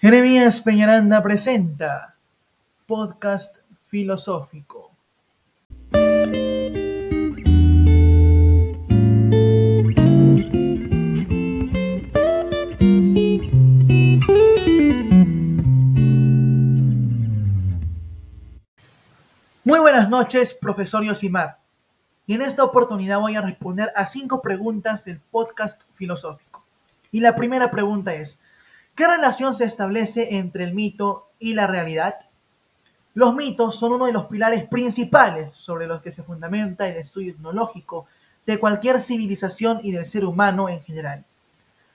Jeremías Peñaranda presenta Podcast Filosófico. Muy buenas noches, profesor Yosimar. Y en esta oportunidad voy a responder a cinco preguntas del podcast filosófico. Y la primera pregunta es, ¿qué relación se establece entre el mito y la realidad? Los mitos son uno de los pilares principales sobre los que se fundamenta el estudio etnológico de cualquier civilización y del ser humano en general,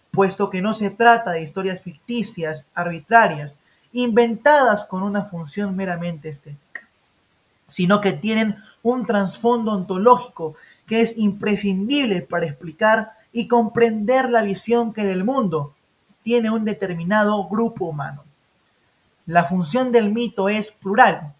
puesto que no se trata de historias ficticias, arbitrarias, inventadas con una función meramente estética, sino que tienen un trasfondo ontológico que es imprescindible para explicar y comprender la visión que del mundo tiene un determinado grupo humano. La función del mito es plural.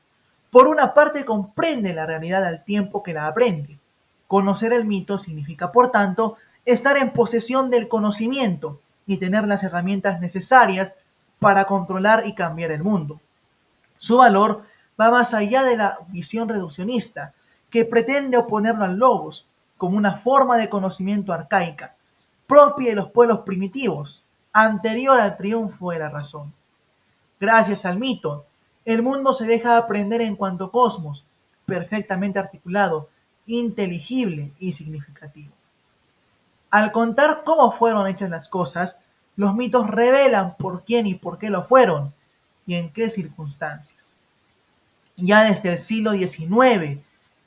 Por una parte comprende la realidad al tiempo que la aprende. Conocer el mito significa, por tanto, estar en posesión del conocimiento y tener las herramientas necesarias para controlar y cambiar el mundo. Su valor va más allá de la visión reduccionista, que pretende oponerlo al logos como una forma de conocimiento arcaica, propia de los pueblos primitivos, anterior al triunfo de la razón. Gracias al mito, el mundo se deja aprender en cuanto cosmos, perfectamente articulado, inteligible y significativo. Al contar cómo fueron hechas las cosas, los mitos revelan por quién y por qué lo fueron y en qué circunstancias. Ya desde el siglo XIX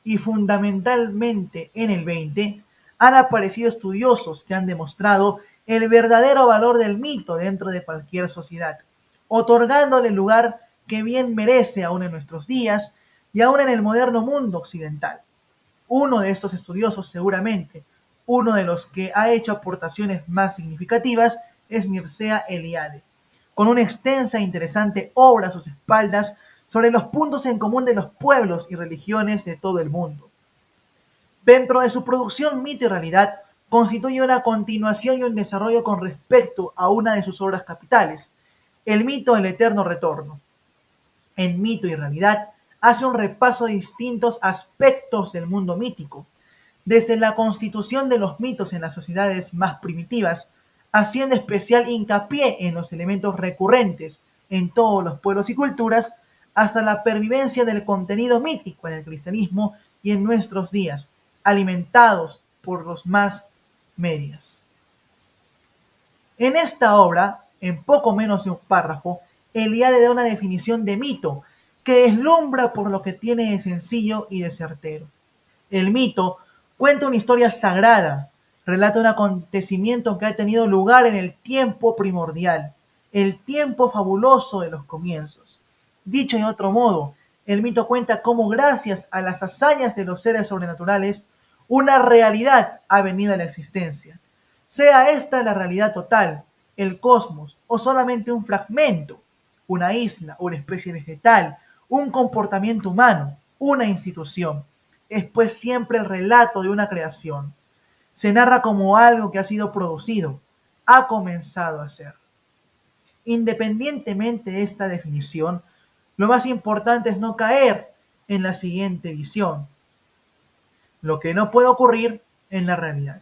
y fundamentalmente en el XX, han aparecido estudiosos que han demostrado el verdadero valor del mito dentro de cualquier sociedad otorgándole el lugar que bien merece aún en nuestros días y aún en el moderno mundo occidental. Uno de estos estudiosos, seguramente, uno de los que ha hecho aportaciones más significativas, es Mircea Eliade, con una extensa e interesante obra a sus espaldas sobre los puntos en común de los pueblos y religiones de todo el mundo. Dentro de su producción Mito y Realidad, constituye una continuación y un desarrollo con respecto a una de sus obras capitales, el mito del eterno retorno. En mito y realidad hace un repaso de distintos aspectos del mundo mítico, desde la constitución de los mitos en las sociedades más primitivas, haciendo especial hincapié en los elementos recurrentes en todos los pueblos y culturas, hasta la pervivencia del contenido mítico en el cristianismo y en nuestros días, alimentados por los más medias. En esta obra en poco menos de un párrafo, Eliade da una definición de mito que deslumbra por lo que tiene de sencillo y de certero. El mito cuenta una historia sagrada, relata un acontecimiento que ha tenido lugar en el tiempo primordial, el tiempo fabuloso de los comienzos. Dicho de otro modo, el mito cuenta cómo gracias a las hazañas de los seres sobrenaturales, una realidad ha venido a la existencia. Sea esta la realidad total, el cosmos o solamente un fragmento, una isla, una especie vegetal, un comportamiento humano, una institución. Es pues siempre el relato de una creación. Se narra como algo que ha sido producido, ha comenzado a ser. Independientemente de esta definición, lo más importante es no caer en la siguiente visión. Lo que no puede ocurrir en la realidad.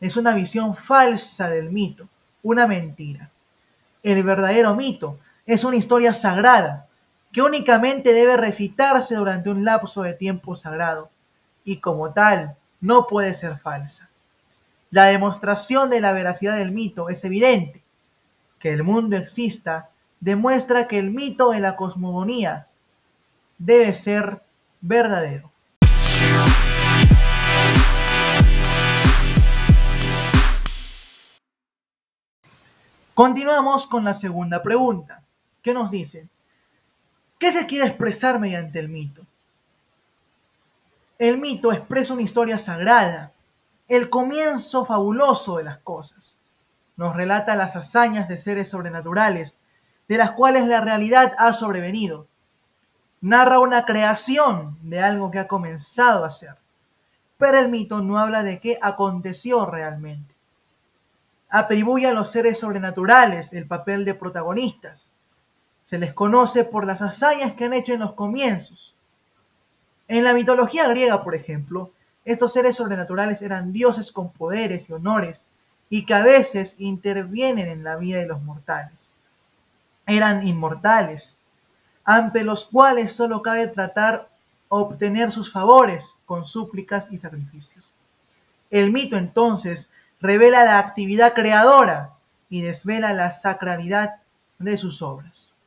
Es una visión falsa del mito una mentira. El verdadero mito es una historia sagrada que únicamente debe recitarse durante un lapso de tiempo sagrado y como tal no puede ser falsa. La demostración de la veracidad del mito es evidente. Que el mundo exista demuestra que el mito de la cosmogonía debe ser verdadero. Continuamos con la segunda pregunta, ¿Qué nos dice, ¿qué se quiere expresar mediante el mito? El mito expresa una historia sagrada, el comienzo fabuloso de las cosas. Nos relata las hazañas de seres sobrenaturales, de las cuales la realidad ha sobrevenido. Narra una creación de algo que ha comenzado a ser. Pero el mito no habla de qué aconteció realmente atribuye a los seres sobrenaturales el papel de protagonistas, Se les conoce por las hazañas que han hecho en los comienzos. En la mitología griega, por ejemplo, estos seres sobrenaturales eran dioses con poderes y honores y que a veces intervienen en la vida de los mortales. Eran inmortales, ante los cuales solo cabe tratar obtener sus favores con súplicas y sacrificios. El mito entonces revela la actividad creadora y desvela la sacralidad de sus obras.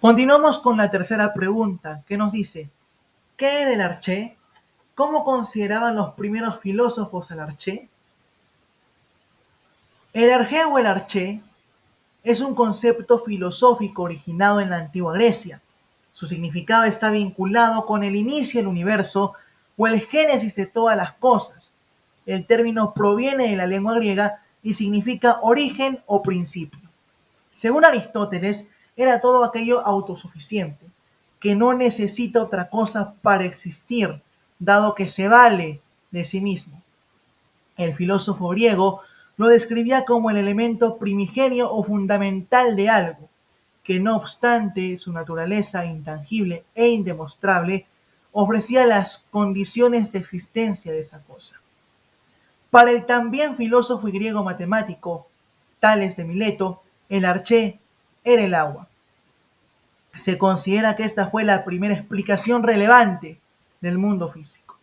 Continuamos con la tercera pregunta, que nos dice, ¿qué era el arché? ¿Cómo consideraban los primeros filósofos al arché? El arché o el arché es un concepto filosófico originado en la antigua Grecia. Su significado está vinculado con el inicio del universo o el génesis de todas las cosas. El término proviene de la lengua griega y significa origen o principio. Según Aristóteles, era todo aquello autosuficiente, que no necesita otra cosa para existir, dado que se vale de sí mismo. El filósofo griego lo describía como el elemento primigenio o fundamental de algo, que no obstante su naturaleza intangible e indemostrable, ofrecía las condiciones de existencia de esa cosa. Para el también filósofo y griego matemático Tales de Mileto, el arché era el agua. Se considera que esta fue la primera explicación relevante del mundo físico.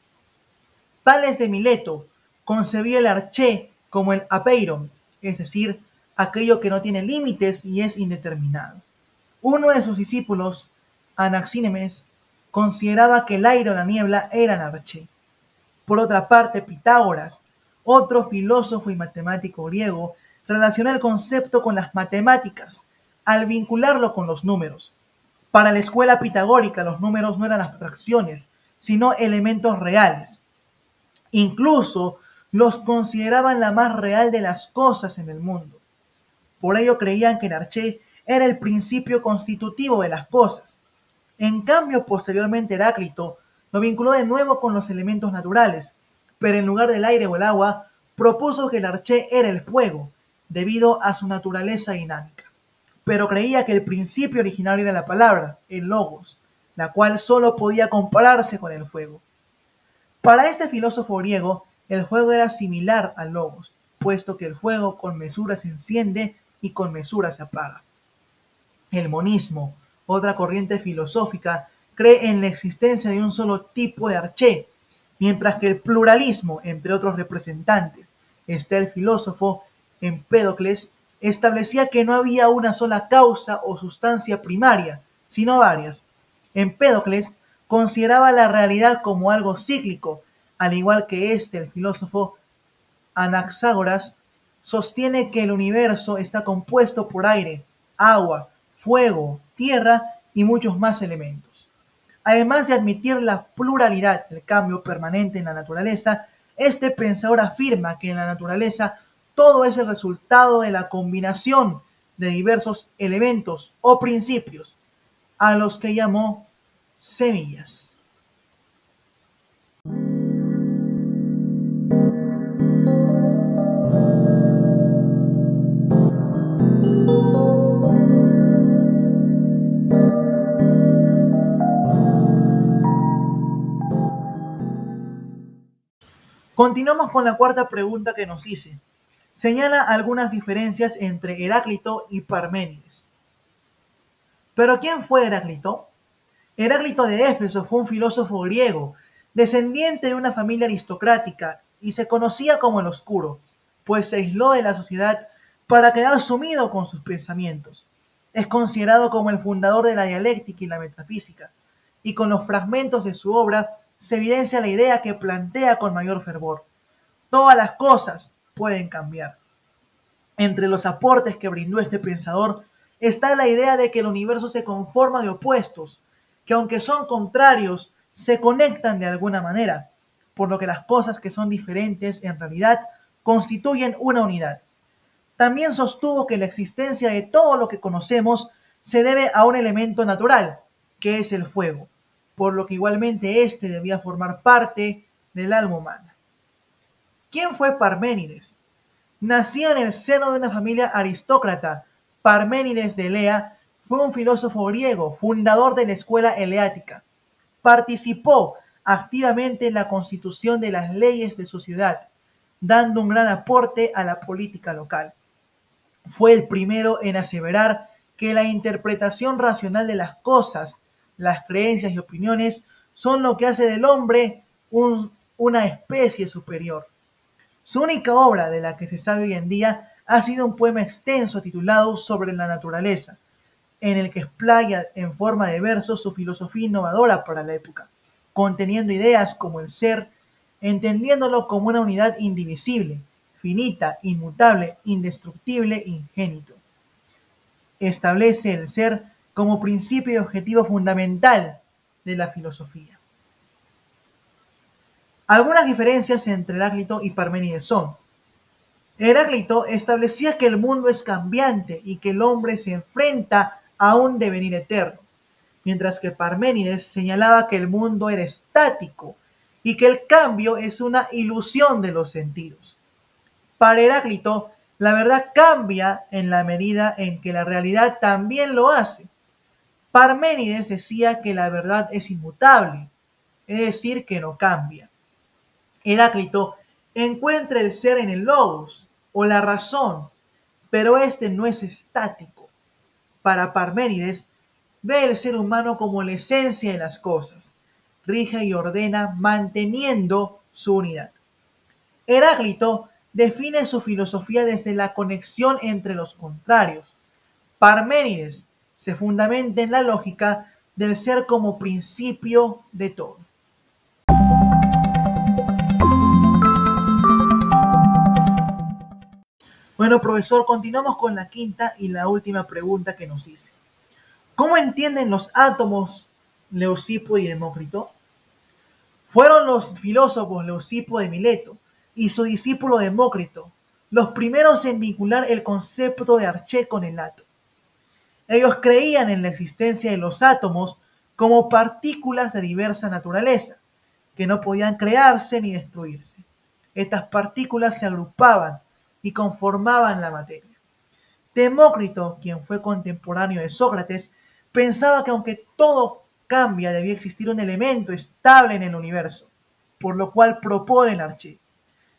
Tales de Mileto concebía el arché como el apeiron, es decir, aquello que no tiene límites y es indeterminado. Uno de sus discípulos, Anaxímenes, consideraba que el aire o la niebla eran arché. Por otra parte, Pitágoras, otro filósofo y matemático griego, relacionó el concepto con las matemáticas al vincularlo con los números. Para la escuela pitagórica los números no eran abstracciones, sino elementos reales. Incluso los consideraban la más real de las cosas en el mundo. Por ello creían que el arché era el principio constitutivo de las cosas. En cambio, posteriormente Heráclito lo vinculó de nuevo con los elementos naturales, pero en lugar del aire o el agua, propuso que el arché era el fuego, debido a su naturaleza dinámica pero creía que el principio original era la palabra, el logos, la cual sólo podía compararse con el fuego. Para este filósofo griego, el fuego era similar al logos, puesto que el fuego con mesura se enciende y con mesura se apaga. El monismo, otra corriente filosófica, cree en la existencia de un solo tipo de arché, mientras que el pluralismo, entre otros representantes, está el filósofo Empédocles, establecía que no había una sola causa o sustancia primaria, sino varias. Empédocles consideraba la realidad como algo cíclico, al igual que este, el filósofo Anaxágoras, sostiene que el universo está compuesto por aire, agua, fuego, tierra y muchos más elementos. Además de admitir la pluralidad, el cambio permanente en la naturaleza, este pensador afirma que en la naturaleza todo es el resultado de la combinación de diversos elementos o principios, a los que llamó semillas. Continuamos con la cuarta pregunta que nos dice, señala algunas diferencias entre Heráclito y Parménides. ¿Pero quién fue Heráclito? Heráclito de Éfeso fue un filósofo griego, descendiente de una familia aristocrática y se conocía como el oscuro, pues se aisló de la sociedad para quedar sumido con sus pensamientos. Es considerado como el fundador de la dialéctica y la metafísica, y con los fragmentos de su obra se evidencia la idea que plantea con mayor fervor. Todas las cosas, pueden cambiar. Entre los aportes que brindó este pensador está la idea de que el universo se conforma de opuestos, que aunque son contrarios, se conectan de alguna manera, por lo que las cosas que son diferentes en realidad constituyen una unidad. También sostuvo que la existencia de todo lo que conocemos se debe a un elemento natural, que es el fuego, por lo que igualmente éste debía formar parte del alma humana. ¿Quién fue Parménides? Nacido en el seno de una familia aristócrata, Parménides de Elea fue un filósofo griego, fundador de la escuela eleática. Participó activamente en la constitución de las leyes de su ciudad, dando un gran aporte a la política local. Fue el primero en aseverar que la interpretación racional de las cosas, las creencias y opiniones son lo que hace del hombre una especie superior. Su única obra de la que se sabe hoy en día ha sido un poema extenso titulado Sobre la naturaleza, en el que explaya en forma de verso su filosofía innovadora para la época, conteniendo ideas como el ser, entendiéndolo como una unidad indivisible, finita, inmutable, indestructible, ingénito. Establece el ser como principio y objetivo fundamental de la filosofía. Algunas diferencias entre Heráclito y Parménides son: Heráclito establecía que el mundo es cambiante y que el hombre se enfrenta a un devenir eterno, mientras que Parménides señalaba que el mundo era estático y que el cambio es una ilusión de los sentidos. Para Heráclito, la verdad cambia en la medida en que la realidad también lo hace. Parménides decía que la verdad es inmutable, es decir, que no cambia. Heráclito encuentra el ser en el logos o la razón, pero este no es estático. Para Parménides, ve el ser humano como la esencia de las cosas, rige y ordena manteniendo su unidad. Heráclito define su filosofía desde la conexión entre los contrarios. Parménides se fundamenta en la lógica del ser como principio de todo. Bueno, profesor, continuamos con la quinta y la última pregunta que nos dice. ¿Cómo entienden los átomos Leucipo y Demócrito? Fueron los filósofos Leucipo de Mileto y su discípulo Demócrito los primeros en vincular el concepto de arché con el átomo. Ellos creían en la existencia de los átomos como partículas de diversa naturaleza, que no podían crearse ni destruirse. Estas partículas se agrupaban y conformaban la materia. Demócrito, quien fue contemporáneo de Sócrates, pensaba que aunque todo cambia, debía existir un elemento estable en el universo, por lo cual propone el arché.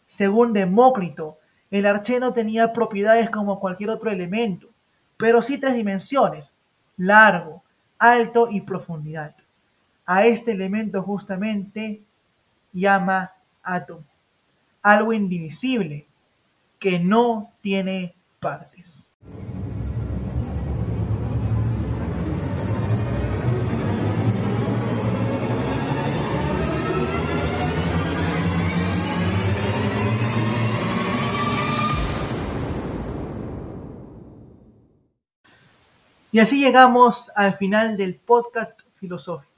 Según Demócrito, el arché no tenía propiedades como cualquier otro elemento, pero sí tres dimensiones, largo, alto y profundidad. A este elemento justamente llama átomo, algo indivisible, que no tiene partes. Y así llegamos al final del podcast filosófico.